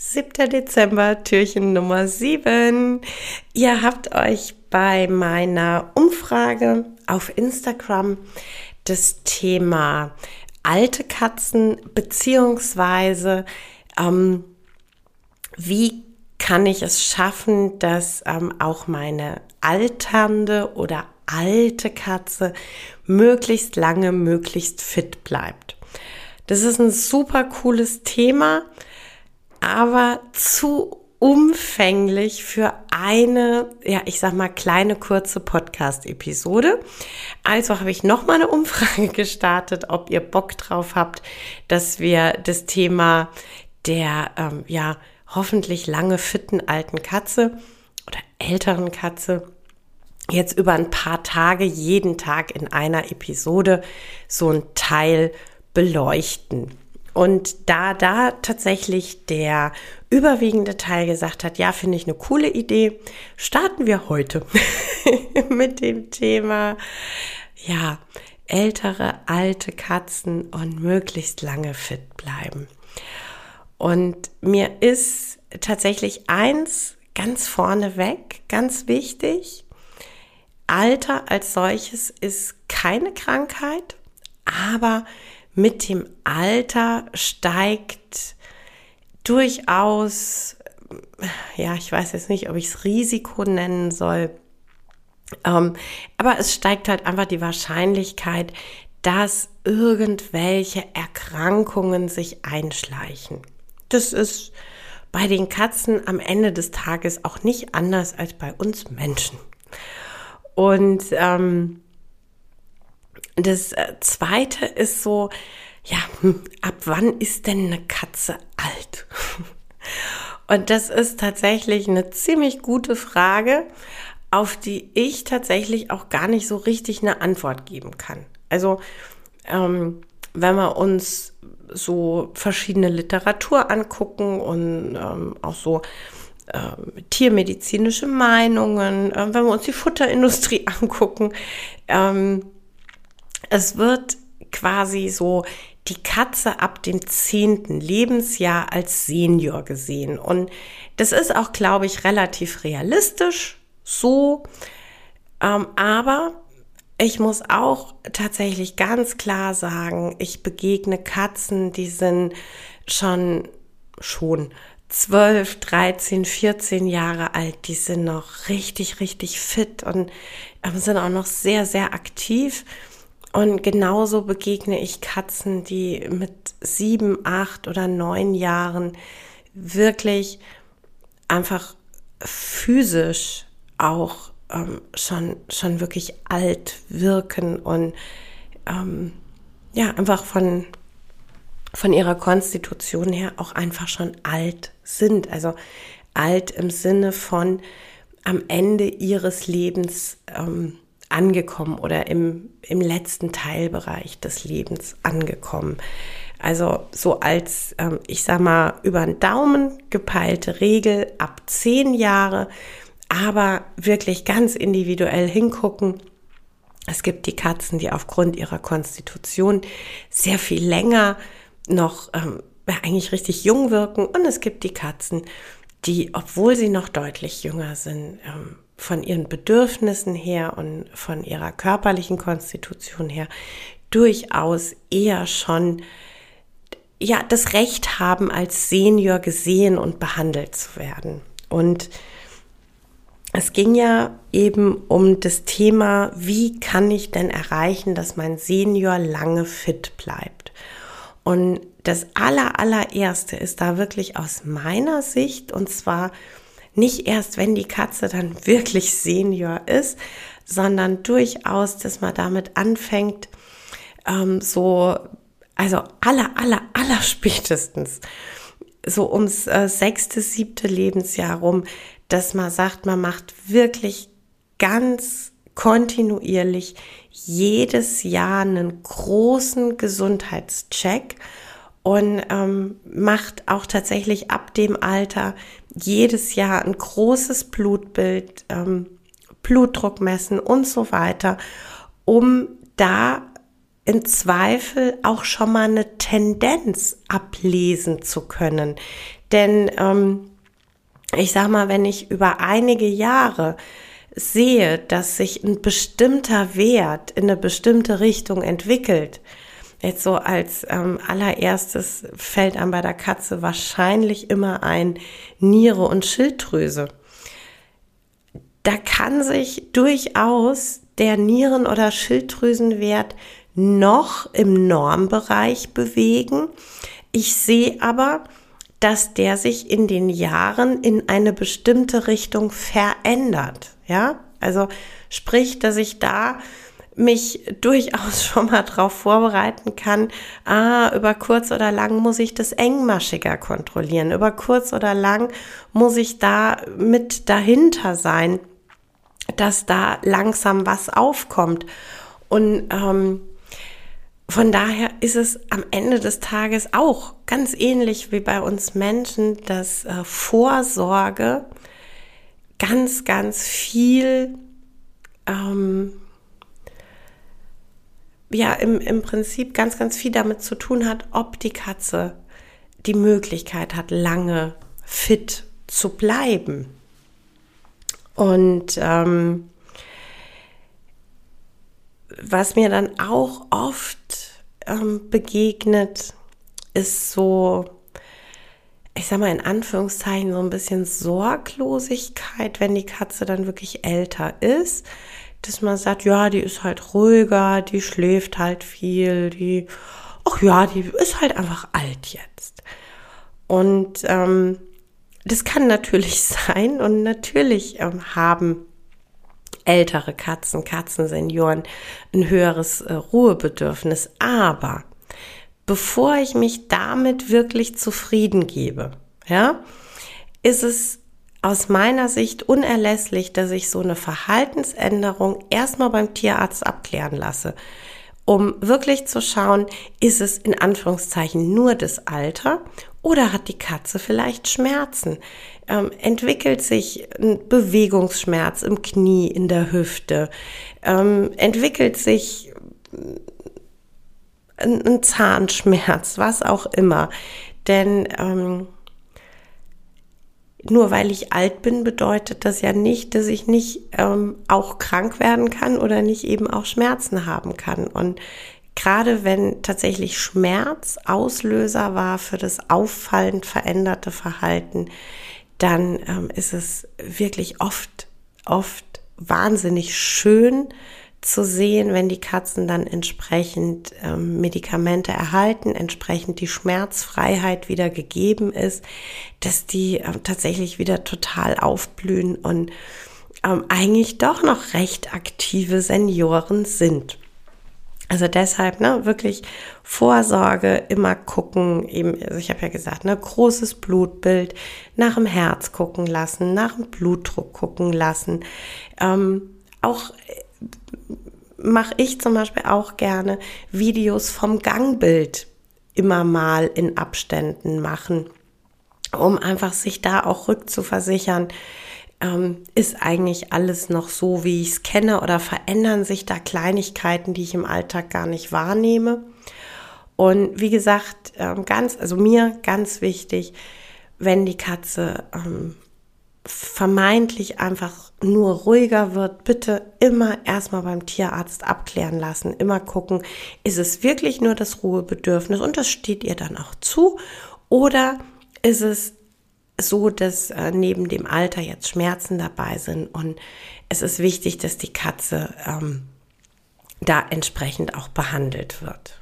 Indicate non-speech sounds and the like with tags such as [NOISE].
7. Dezember, Türchen Nummer 7. Ihr habt euch bei meiner Umfrage auf Instagram das Thema alte Katzen beziehungsweise ähm, wie kann ich es schaffen, dass ähm, auch meine alternde oder alte Katze möglichst lange, möglichst fit bleibt. Das ist ein super cooles Thema aber zu umfänglich für eine, ja, ich sag mal, kleine kurze Podcast-Episode. Also habe ich nochmal eine Umfrage [LAUGHS] gestartet, ob ihr Bock drauf habt, dass wir das Thema der, ähm, ja, hoffentlich lange fitten alten Katze oder älteren Katze jetzt über ein paar Tage jeden Tag in einer Episode so ein Teil beleuchten. Und da da tatsächlich der überwiegende Teil gesagt hat, ja, finde ich eine coole Idee, starten wir heute [LAUGHS] mit dem Thema, ja, ältere, alte Katzen und möglichst lange fit bleiben. Und mir ist tatsächlich eins ganz vorne weg, ganz wichtig. Alter als solches ist keine Krankheit, aber mit dem Alter steigt durchaus, ja, ich weiß jetzt nicht, ob ich es Risiko nennen soll, ähm, aber es steigt halt einfach die Wahrscheinlichkeit, dass irgendwelche Erkrankungen sich einschleichen. Das ist bei den Katzen am Ende des Tages auch nicht anders als bei uns Menschen. Und ähm, das äh, zweite ist so, ja, hm, ab wann ist denn eine Katze alt? [LAUGHS] Und das ist tatsächlich eine ziemlich gute Frage, auf die ich tatsächlich auch gar nicht so richtig eine Antwort geben kann. Also, ähm, wenn wir uns so verschiedene Literatur angucken und ähm, auch so äh, tiermedizinische Meinungen, äh, wenn wir uns die Futterindustrie [LAUGHS] angucken, ähm, es wird quasi so die Katze ab dem zehnten Lebensjahr als Senior gesehen. Und das ist auch, glaube ich, relativ realistisch so. Ähm, aber ich muss auch tatsächlich ganz klar sagen, ich begegne Katzen, die sind schon, schon 12, 13, 14 Jahre alt, die sind noch richtig, richtig fit und ähm, sind auch noch sehr, sehr aktiv. Und genauso begegne ich Katzen, die mit sieben, acht oder neun Jahren wirklich einfach physisch auch ähm, schon, schon wirklich alt wirken und ähm, ja, einfach von, von ihrer Konstitution her auch einfach schon alt sind. Also alt im Sinne von am Ende ihres Lebens ähm, angekommen oder im, im letzten Teilbereich des Lebens angekommen. Also so als, ähm, ich sag mal, über den Daumen gepeilte Regel ab zehn Jahre, aber wirklich ganz individuell hingucken. Es gibt die Katzen, die aufgrund ihrer Konstitution sehr viel länger noch ähm, eigentlich richtig jung wirken und es gibt die Katzen, die, obwohl sie noch deutlich jünger sind, ähm, von ihren Bedürfnissen her und von ihrer körperlichen Konstitution her durchaus eher schon ja das Recht haben, als Senior gesehen und behandelt zu werden. Und es ging ja eben um das Thema, wie kann ich denn erreichen, dass mein Senior lange fit bleibt? Und das aller, allererste ist da wirklich aus meiner Sicht, und zwar nicht erst, wenn die Katze dann wirklich Senior ist, sondern durchaus, dass man damit anfängt, ähm, so, also aller, aller, aller [LAUGHS] spätestens, so ums äh, sechste, siebte Lebensjahr rum, dass man sagt, man macht wirklich ganz kontinuierlich jedes Jahr einen großen Gesundheitscheck und ähm, macht auch tatsächlich ab dem Alter jedes Jahr ein großes Blutbild, ähm, Blutdruck messen und so weiter, um da in Zweifel auch schon mal eine Tendenz ablesen zu können. Denn ähm, ich sag mal, wenn ich über einige Jahre sehe, dass sich ein bestimmter Wert in eine bestimmte Richtung entwickelt, jetzt so als ähm, allererstes fällt einem bei der Katze wahrscheinlich immer ein Niere und Schilddrüse. Da kann sich durchaus der Nieren- oder Schilddrüsenwert noch im Normbereich bewegen. Ich sehe aber, dass der sich in den Jahren in eine bestimmte Richtung verändert. Ja, also sprich, dass ich da mich durchaus [LAUGHS] schon mal darauf vorbereiten kann, ah, über kurz oder lang muss ich das engmaschiger kontrollieren, über kurz oder lang muss ich da mit dahinter sein, dass da langsam was aufkommt. Und ähm, von daher ist es am Ende des Tages auch ganz ähnlich wie bei uns Menschen, dass äh, Vorsorge ganz, ganz viel, ähm, ja, im, im Prinzip ganz, ganz viel damit zu tun hat, ob die Katze die Möglichkeit hat, lange fit zu bleiben. Und ähm, was mir dann auch oft ähm, begegnet, ist so, ich sag mal in Anführungszeichen, so ein bisschen Sorglosigkeit, wenn die Katze dann wirklich älter ist. Dass man sagt, ja, die ist halt ruhiger, die schläft halt viel, die, ach ja, die ist halt einfach alt jetzt. Und ähm, das kann natürlich [LAUGHS] sein und natürlich ähm, haben ältere Katzen, Katzensenioren ein höheres äh, Ruhebedürfnis. Aber bevor ich mich damit wirklich zufrieden gebe, ja, ist es aus meiner Sicht unerlässlich, dass ich so eine Verhaltensänderung erstmal beim Tierarzt abklären lasse, um wirklich zu schauen, ist es in Anführungszeichen nur das Alter oder hat die Katze vielleicht Schmerzen? Ähm, entwickelt sich ein Bewegungsschmerz im Knie, in der Hüfte? Ähm, entwickelt sich ein, ein, Zahnschmerz, was auch immer? Denn ähm, nur weil ich alt bin, bedeutet das ja nicht, dass ich nicht ähm, auch krank werden kann oder nicht eben auch Schmerzen haben kann. Und gerade wenn tatsächlich Schmerz Auslöser war für das auffallend veränderte Verhalten, dann ähm, ist es wirklich oft, oft wahnsinnig schön zu sehen, wenn die Katzen dann entsprechend ähm, Medikamente erhalten, entsprechend die Schmerzfreiheit wieder gegeben ist, dass die ähm, tatsächlich wieder total aufblühen und ähm, eigentlich doch noch recht aktive Senioren sind. Also deshalb, ne, wirklich Vorsorge, immer gucken, eben, also ich habe ja gesagt, ne, großes Blutbild, nach dem Herz gucken lassen, nach dem Blutdruck gucken lassen. Ähm, auch äh, mache ich zum Beispiel auch gerne Videos vom Gangbild immer mal in Abständen machen, um einfach sich da auch rückzuversichern, ähm, ist eigentlich alles noch so, wie ich es kenne oder verändern sich da Kleinigkeiten, die ich im Alltag gar nicht wahrnehme. Und wie gesagt, ähm, ganz, also mir ganz wichtig, wenn die Katze ähm, vermeintlich einfach nur ruhiger wird, bitte immer erstmal beim Tierarzt abklären lassen, immer gucken, ist es wirklich nur das Ruhebedürfnis und das steht ihr dann auch zu oder ist es so, dass äh, neben dem Alter jetzt Schmerzen dabei sind und es ist wichtig, dass die Katze ähm, da entsprechend auch behandelt wird.